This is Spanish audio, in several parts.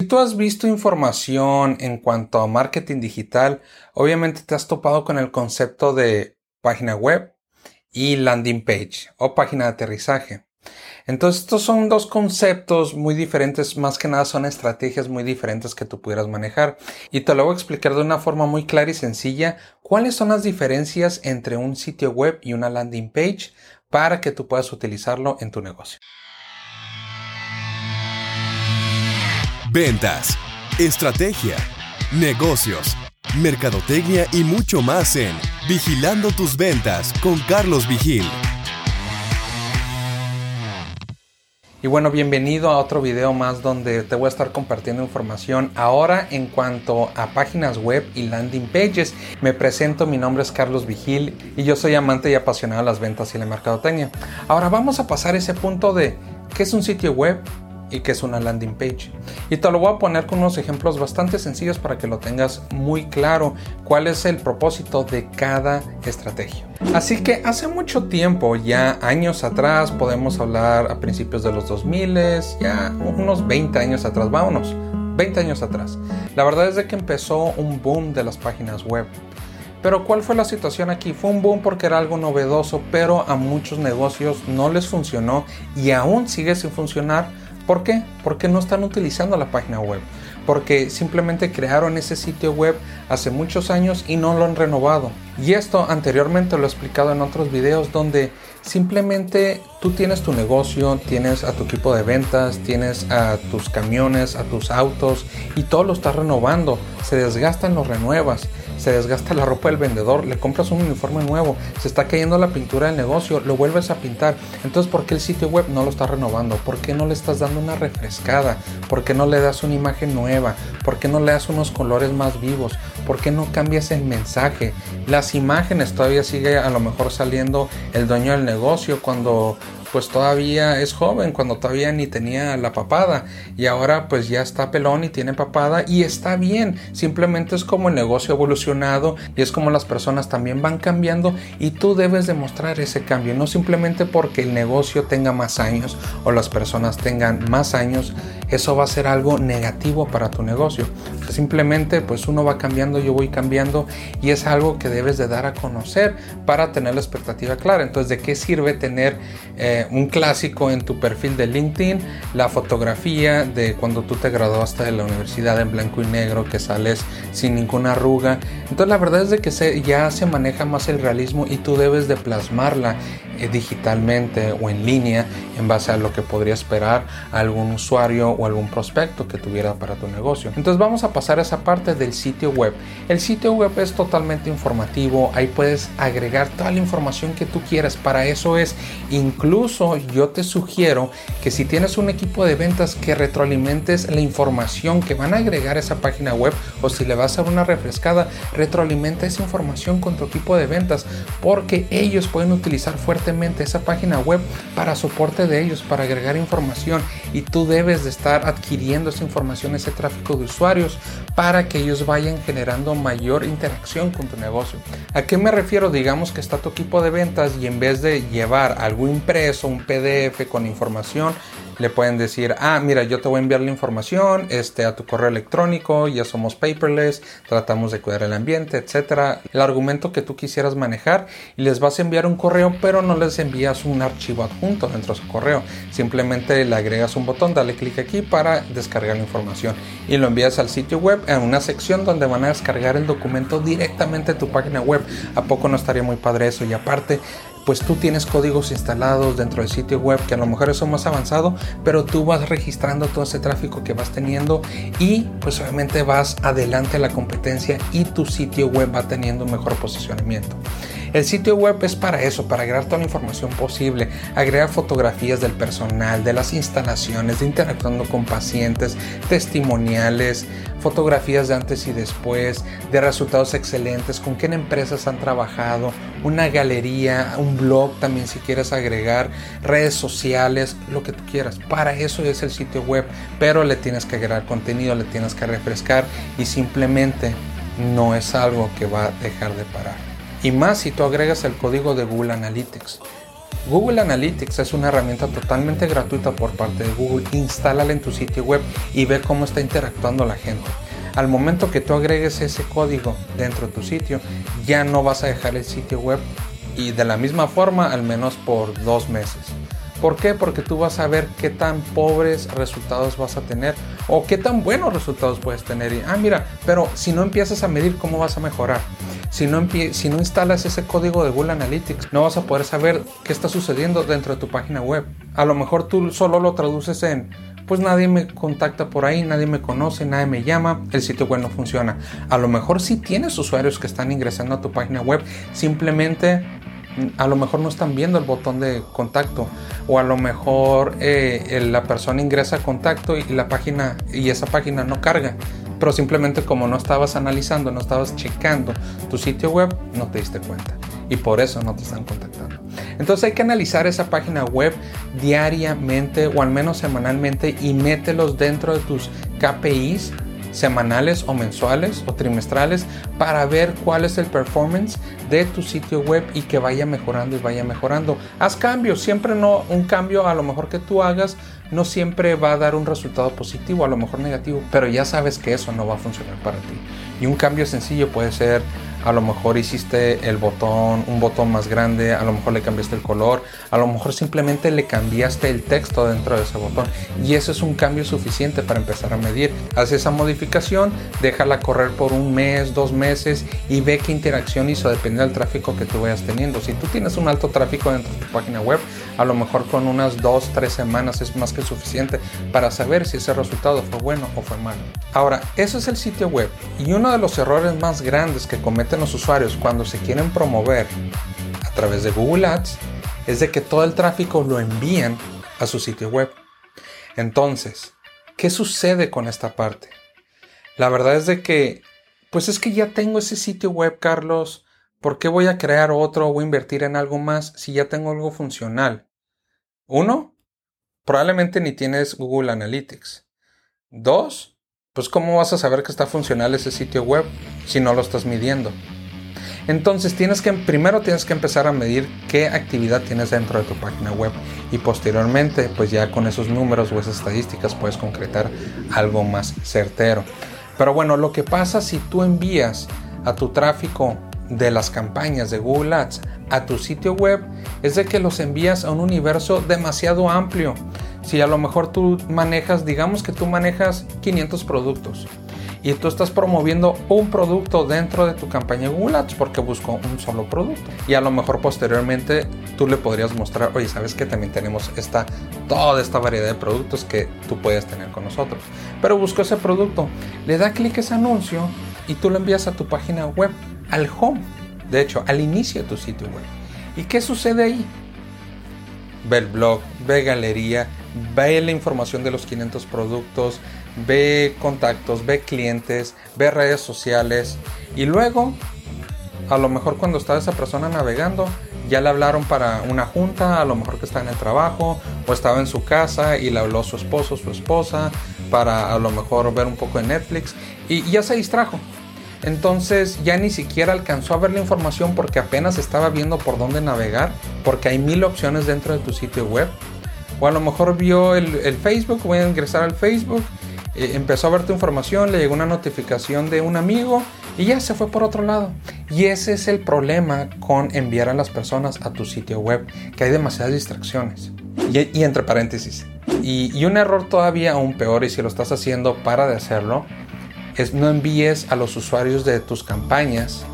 Si tú has visto información en cuanto a marketing digital, obviamente te has topado con el concepto de página web y landing page o página de aterrizaje. Entonces estos son dos conceptos muy diferentes, más que nada son estrategias muy diferentes que tú pudieras manejar. Y te lo voy a explicar de una forma muy clara y sencilla cuáles son las diferencias entre un sitio web y una landing page para que tú puedas utilizarlo en tu negocio. Ventas, estrategia, negocios, mercadotecnia y mucho más en Vigilando tus ventas con Carlos Vigil. Y bueno, bienvenido a otro video más donde te voy a estar compartiendo información. Ahora en cuanto a páginas web y landing pages, me presento, mi nombre es Carlos Vigil y yo soy amante y apasionado de las ventas y la mercadotecnia. Ahora vamos a pasar ese punto de qué es un sitio web, y que es una landing page. Y te lo voy a poner con unos ejemplos bastante sencillos para que lo tengas muy claro cuál es el propósito de cada estrategia. Así que hace mucho tiempo, ya años atrás, podemos hablar a principios de los 2000, ya unos 20 años atrás, vámonos, 20 años atrás. La verdad es de que empezó un boom de las páginas web. Pero ¿cuál fue la situación aquí? Fue un boom porque era algo novedoso, pero a muchos negocios no les funcionó y aún sigue sin funcionar ¿Por qué? Porque no están utilizando la página web. Porque simplemente crearon ese sitio web hace muchos años y no lo han renovado. Y esto anteriormente lo he explicado en otros videos donde simplemente tú tienes tu negocio, tienes a tu equipo de ventas, tienes a tus camiones, a tus autos y todo lo estás renovando. Se desgastan, lo renuevas se desgasta la ropa del vendedor, le compras un uniforme nuevo, se está cayendo la pintura del negocio, lo vuelves a pintar. Entonces, ¿por qué el sitio web no lo está renovando? ¿Por qué no le estás dando una refrescada? ¿Por qué no le das una imagen nueva? ¿Por qué no le das unos colores más vivos? ¿Por qué no cambias el mensaje? Las imágenes todavía sigue a lo mejor saliendo el dueño del negocio cuando pues todavía es joven, cuando todavía ni tenía la papada y ahora pues ya está pelón y tiene papada y está bien, simplemente es como el negocio evolucionado y es como las personas también van cambiando y tú debes demostrar ese cambio, no simplemente porque el negocio tenga más años o las personas tengan más años, eso va a ser algo negativo para tu negocio. Simplemente pues uno va cambiando, yo voy cambiando y es algo que debes de dar a conocer para tener la expectativa clara. Entonces, ¿de qué sirve tener eh, un clásico en tu perfil de LinkedIn? La fotografía de cuando tú te graduaste de la universidad en blanco y negro, que sales sin ninguna arruga. Entonces, la verdad es de que ya se maneja más el realismo y tú debes de plasmarla digitalmente o en línea en base a lo que podría esperar algún usuario o algún prospecto que tuviera para tu negocio. Entonces vamos a pasar a esa parte del sitio web. El sitio web es totalmente informativo, ahí puedes agregar toda la información que tú quieras. Para eso es, incluso yo te sugiero que si tienes un equipo de ventas que retroalimentes la información que van a agregar a esa página web o si le vas a dar una refrescada, retroalimenta esa información con tu equipo de ventas porque ellos pueden utilizar fuerte esa página web para soporte de ellos, para agregar información y tú debes de estar adquiriendo esa información, ese tráfico de usuarios para que ellos vayan generando mayor interacción con tu negocio. ¿A qué me refiero? Digamos que está tu equipo de ventas y en vez de llevar algo impreso, un PDF con información, le pueden decir, ah, mira, yo te voy a enviar la información este, a tu correo electrónico, ya somos paperless, tratamos de cuidar el ambiente, etcétera. El argumento que tú quisieras manejar y les vas a enviar un correo, pero no les envías un archivo adjunto dentro de su correo. Simplemente le agregas un botón, dale clic aquí para descargar la información y lo envías al sitio web en una sección donde van a descargar el documento directamente a tu página web. ¿A poco no estaría muy padre eso? Y aparte, pues tú tienes códigos instalados dentro del sitio web que a lo mejor son más avanzado, pero tú vas registrando todo ese tráfico que vas teniendo y pues obviamente vas adelante a la competencia y tu sitio web va teniendo un mejor posicionamiento. El sitio web es para eso, para agregar toda la información posible, agregar fotografías del personal, de las instalaciones, de interactuando con pacientes, testimoniales, fotografías de antes y después, de resultados excelentes, con qué empresas han trabajado, una galería, un blog también si quieres agregar, redes sociales, lo que tú quieras. Para eso es el sitio web, pero le tienes que agregar contenido, le tienes que refrescar y simplemente no es algo que va a dejar de parar. Y más si tú agregas el código de Google Analytics. Google Analytics es una herramienta totalmente gratuita por parte de Google. Instálala en tu sitio web y ve cómo está interactuando la gente. Al momento que tú agregues ese código dentro de tu sitio, ya no vas a dejar el sitio web y de la misma forma al menos por dos meses. ¿Por qué? Porque tú vas a ver qué tan pobres resultados vas a tener o qué tan buenos resultados puedes tener. Y, ah, mira, pero si no empiezas a medir cómo vas a mejorar, si no, si no instalas ese código de Google Analytics, no vas a poder saber qué está sucediendo dentro de tu página web. A lo mejor tú solo lo traduces en, pues nadie me contacta por ahí, nadie me conoce, nadie me llama, el sitio web no funciona. A lo mejor si tienes usuarios que están ingresando a tu página web, simplemente a lo mejor no están viendo el botón de contacto o a lo mejor eh, la persona ingresa contacto y la página y esa página no carga pero simplemente como no estabas analizando no estabas checando tu sitio web no te diste cuenta y por eso no te están contactando. Entonces hay que analizar esa página web diariamente o al menos semanalmente y mételos dentro de tus KPIs semanales o mensuales o trimestrales para ver cuál es el performance de tu sitio web y que vaya mejorando y vaya mejorando. Haz cambios, siempre no un cambio a lo mejor que tú hagas no siempre va a dar un resultado positivo, a lo mejor negativo, pero ya sabes que eso no va a funcionar para ti. Y un cambio sencillo puede ser a lo mejor hiciste el botón, un botón más grande, a lo mejor le cambiaste el color, a lo mejor simplemente le cambiaste el texto dentro de ese botón y eso es un cambio suficiente para empezar a medir. Haz esa modificación, déjala correr por un mes, dos meses y ve qué interacción hizo, depende del tráfico que tú vayas teniendo. Si tú tienes un alto tráfico dentro de tu página web, a lo mejor con unas dos, tres semanas es más que suficiente para saber si ese resultado fue bueno o fue malo. Ahora, eso es el sitio web y uno de los errores más grandes que comete los usuarios cuando se quieren promover a través de Google Ads es de que todo el tráfico lo envían a su sitio web. Entonces, ¿qué sucede con esta parte? La verdad es de que, pues es que ya tengo ese sitio web, Carlos. ¿Por qué voy a crear otro o invertir en algo más si ya tengo algo funcional? Uno, probablemente ni tienes Google Analytics. Dos, pues ¿cómo vas a saber que está funcional ese sitio web si no lo estás midiendo? Entonces tienes que primero tienes que empezar a medir qué actividad tienes dentro de tu página web y posteriormente pues ya con esos números o esas estadísticas puedes concretar algo más certero. Pero bueno, lo que pasa si tú envías a tu tráfico de las campañas de Google Ads a tu sitio web es de que los envías a un universo demasiado amplio si a lo mejor tú manejas, digamos que tú manejas 500 productos y tú estás promoviendo un producto dentro de tu campaña Google Ads porque busco un solo producto. Y a lo mejor posteriormente tú le podrías mostrar, oye, sabes que también tenemos esta, toda esta variedad de productos que tú puedes tener con nosotros. Pero busco ese producto, le da clic a ese anuncio y tú lo envías a tu página web, al home, de hecho, al inicio de tu sitio web. ¿Y qué sucede ahí? Ve el blog, ve galería, ve la información de los 500 productos, ve contactos, ve clientes, ve redes sociales y luego a lo mejor cuando está esa persona navegando ya le hablaron para una junta, a lo mejor que está en el trabajo o estaba en su casa y le habló su esposo, su esposa para a lo mejor ver un poco de Netflix y ya se distrajo. Entonces ya ni siquiera alcanzó a ver la información porque apenas estaba viendo por dónde navegar, porque hay mil opciones dentro de tu sitio web o a lo mejor vio el, Facebook, voy a ingresar al Facebook, eh, empezó a ver tu información, le llegó una notificación de un amigo y ya se fue por otro lado. Y ese es el problema con enviar a las personas a tu sitio web, que hay demasiadas distracciones. Y, entre paréntesis. Y, un error todavía aún peor, y si lo estás haciendo, para de hacerlo, es no envíes a los usuarios de tus campañas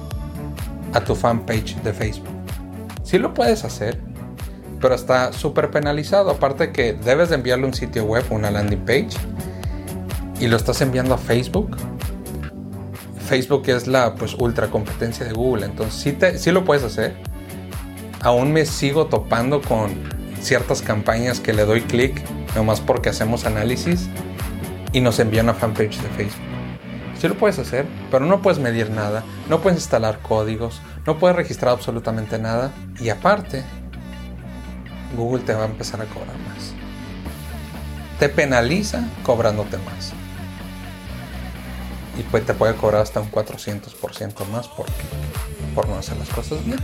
a tu fanpage de Facebook. Sí lo puedes hacer, pero está súper penalizado. Aparte que debes de enviarle un sitio web, una landing page, y lo estás enviando a Facebook. Facebook es la pues ultra competencia de Google, entonces sí, te, sí lo puedes hacer. Aún me sigo topando con ciertas campañas que le doy clic nomás porque hacemos análisis y nos envían a fanpage de Facebook. Sí lo puedes hacer, pero no puedes medir nada, no puedes instalar códigos, no puedes registrar absolutamente nada y aparte Google te va a empezar a cobrar más. Te penaliza cobrándote más. y pues te puede cobrar hasta un 400% más porque, por no hacer las cosas bien.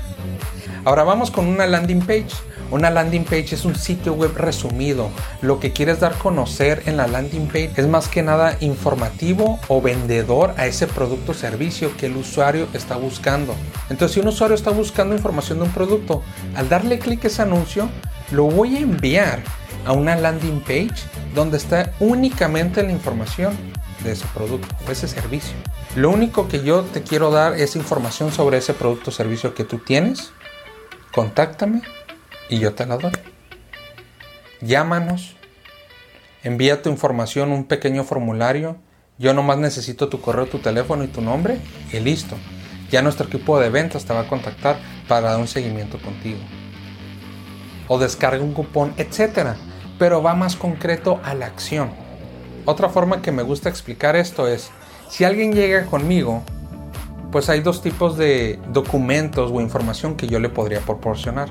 Ahora vamos con una landing page. Una landing page es un sitio web resumido. Lo que quieres dar a conocer en la landing page es más que nada informativo o vendedor a ese producto o servicio que el usuario está buscando. Entonces, si un usuario está buscando información de un producto, al darle clic a ese anuncio, lo voy a enviar a una landing page donde está únicamente la información de ese producto o ese servicio. Lo único que yo te quiero dar es información sobre ese producto o servicio que tú tienes. Contáctame y yo te la doy. Llámanos, envía tu información, un pequeño formulario. Yo nomás necesito tu correo, tu teléfono y tu nombre y listo. Ya nuestro equipo de ventas te va a contactar para dar un seguimiento contigo. O descarga un cupón, etcétera. Pero va más concreto a la acción. Otra forma que me gusta explicar esto es, si alguien llega conmigo, pues hay dos tipos de documentos o información que yo le podría proporcionar.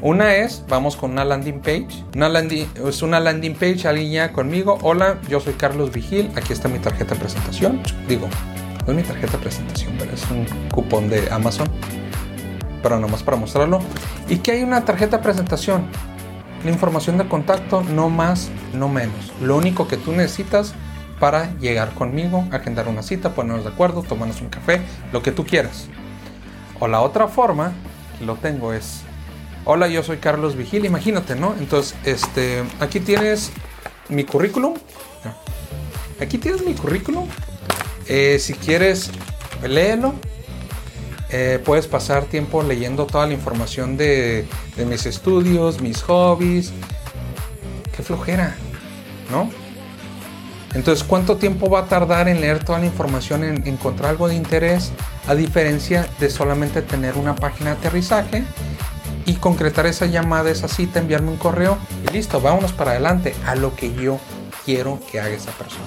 Una es, vamos con una landing page. Una landing, es una landing page, alguien llega conmigo. Hola, yo soy Carlos Vigil. Aquí está mi tarjeta de presentación. Digo, no es mi tarjeta de presentación, es un cupón de Amazon. Pero nomás para mostrarlo. Y que hay una tarjeta de presentación la información de contacto, no más, no menos. Lo único que tú necesitas para llegar conmigo, agendar una cita, ponernos de acuerdo, tomarnos un café, lo que tú quieras. O la otra forma, lo tengo es, hola, yo soy Carlos Vigil, imagínate, ¿no? Entonces, este, aquí tienes mi currículum. Aquí tienes mi currículum. Eh, si quieres, léelo eh, puedes pasar tiempo leyendo toda la información de, mis estudios, mis hobbies. Qué flojera, ¿no? Entonces, ¿cuánto tiempo va a tardar en leer toda la información, en encontrar algo de interés? A diferencia de solamente tener una página de aterrizaje y concretar esa llamada, esa cita, enviarme un correo y listo, vámonos para adelante a lo que yo quiero que haga esa persona.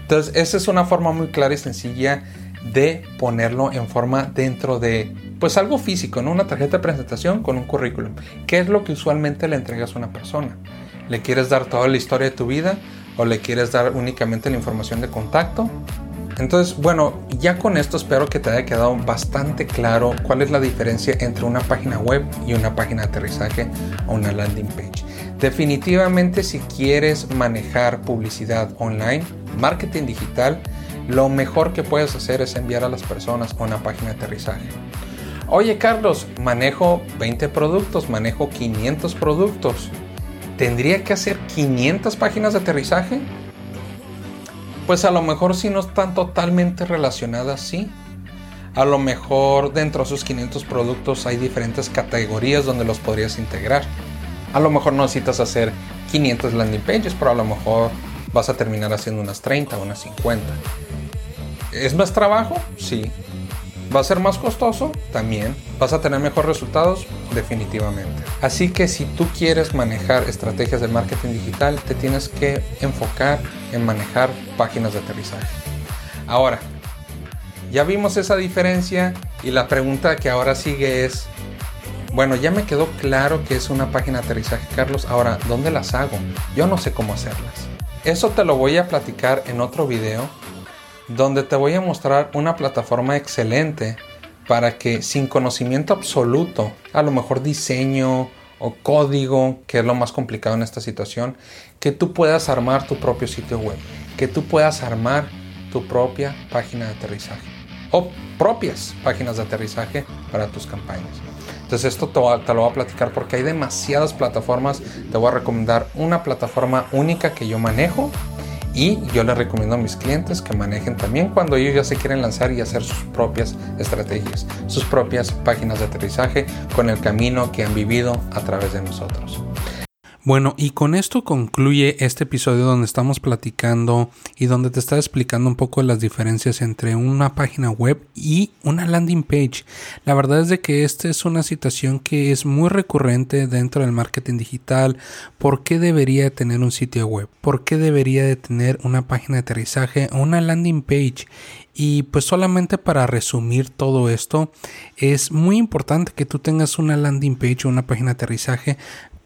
Entonces, esa es una forma muy clara y sencilla de ponerlo en forma dentro de pues algo físico, ¿no? Una tarjeta de presentación con un currículum. ¿Qué es lo que usualmente le entregas a una persona? ¿Le quieres dar toda la historia de tu vida o le quieres dar únicamente la información de contacto? Entonces, bueno, ya con esto espero que te haya quedado bastante claro cuál es la diferencia entre una página web y una página de aterrizaje o una landing page. Definitivamente si quieres manejar publicidad online, marketing digital, lo mejor que puedes hacer es enviar a las personas a una página de aterrizaje. Oye Carlos, manejo 20 productos, manejo 500 productos. ¿Tendría que hacer 500 páginas de aterrizaje? Pues a lo mejor si no están totalmente relacionadas, sí. A lo mejor dentro de esos 500 productos hay diferentes categorías donde los podrías integrar. A lo mejor no necesitas hacer 500 landing pages, pero a lo mejor vas a terminar haciendo unas 30 o unas 50. ¿Es más trabajo? Sí. ¿Va a ser más costoso? También. ¿Vas a tener mejores resultados? Definitivamente. Así que si tú quieres manejar estrategias de marketing digital, te tienes que enfocar en manejar páginas de aterrizaje. Ahora, ya vimos esa diferencia y la pregunta que ahora sigue es, bueno, ya me quedó claro que es una página de aterrizaje, Carlos. Ahora, ¿dónde las hago? Yo no sé cómo hacerlas. Eso te lo voy a platicar en otro video donde te voy a mostrar una plataforma excelente para que sin conocimiento absoluto, a lo mejor diseño o código, que es lo más complicado en esta situación, que tú puedas armar tu propio sitio web, que tú puedas armar tu propia página de aterrizaje o propias páginas de aterrizaje para tus campañas. Entonces esto te, te, lo voy a platicar porque hay demasiadas plataformas. Te voy a recomendar una plataforma única que yo manejo y yo les recomiendo a mis clientes que manejen también cuando ellos ya se quieren lanzar y hacer sus propias estrategias, sus propias páginas de aterrizaje con el camino que han vivido a través de nosotros. Bueno, y con esto concluye este episodio donde estamos platicando y donde te está explicando un poco las diferencias entre una página web y una landing page. La verdad es de que esta es una situación que es muy recurrente dentro del marketing digital. ¿Por qué debería tener un sitio web? ¿Por qué debería de tener una página de aterrizaje o una landing page? Y pues solamente para resumir todo esto, es muy importante que tú tengas una landing page o una página de aterrizaje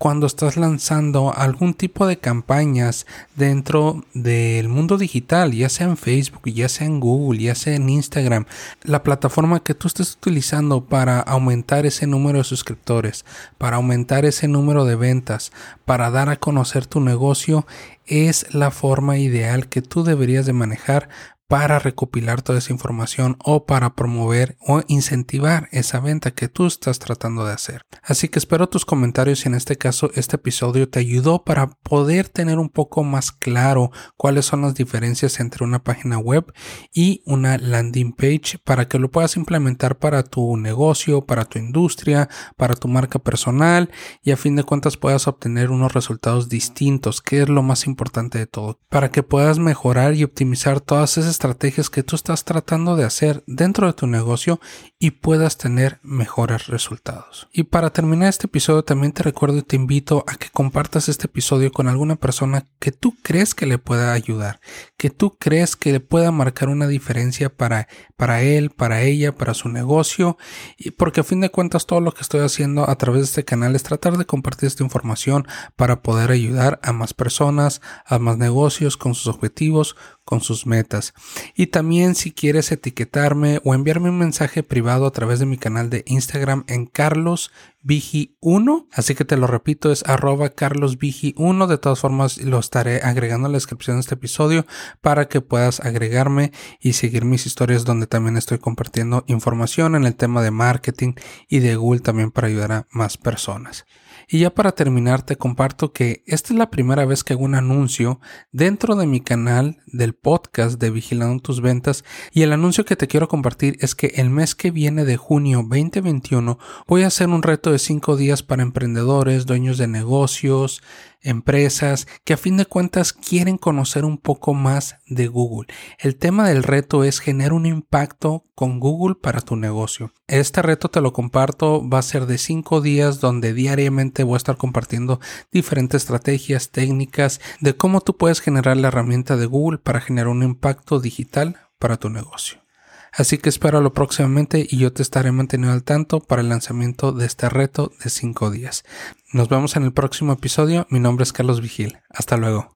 cuando estás lanzando algún tipo de campañas dentro del mundo digital, ya sea en Facebook, ya sea en Google, ya sea en Instagram, la plataforma que tú estés utilizando para aumentar ese número de suscriptores, para aumentar ese número de ventas, para dar a conocer tu negocio, es la forma ideal que tú deberías de manejar para recopilar toda esa información o para promover o incentivar esa venta que tú estás tratando de hacer. Así que espero tus comentarios y en este caso este episodio te ayudó para poder tener un poco más claro cuáles son las diferencias entre una página web y una landing page para que lo puedas implementar para tu negocio, para tu industria, para tu marca personal y a fin de cuentas puedas obtener unos resultados distintos, que es lo más importante de todo, para que puedas mejorar y optimizar todas esas estrategias que tú estás tratando de hacer dentro de tu negocio y puedas tener mejores resultados. Y para terminar este episodio también te recuerdo y te invito a que compartas este episodio con alguna persona que tú crees que le pueda ayudar, que tú crees que le pueda marcar una diferencia para, para él, para ella, para su negocio, y porque a fin de cuentas todo lo que estoy haciendo a través de este canal es tratar de compartir esta información para poder ayudar a más personas, a más negocios con sus objetivos, con sus metas. Y también si quieres etiquetarme o enviarme un mensaje privado a través de mi canal de Instagram en carlosvigi1, así que te lo repito, es arroba carlosvigi1, de todas formas lo estaré agregando en la descripción de este episodio para que puedas agregarme y seguir mis historias donde también estoy compartiendo información en el tema de marketing y de Google también para ayudar a más personas. Y ya para terminar te comparto que esta es la primera vez que hago un anuncio dentro de mi canal del podcast de Vigilando tus ventas. Y el anuncio que te quiero compartir es que el mes que viene de junio 2021 voy a hacer un reto de 5 días para emprendedores, dueños de negocios, empresas que a fin de cuentas quieren conocer un poco más de Google. El tema del reto es generar un impacto con Google para tu negocio. Este reto te lo comparto, va a ser de 5 días donde diariamente voy a estar compartiendo diferentes estrategias, técnicas de cómo tú puedes generar la herramienta de Google para generar un impacto digital para tu negocio. Así que espéralo próximamente y yo te estaré manteniendo al tanto para el lanzamiento de este reto de 5 días. Nos vemos en el próximo episodio. Mi nombre es Carlos Vigil. Hasta luego.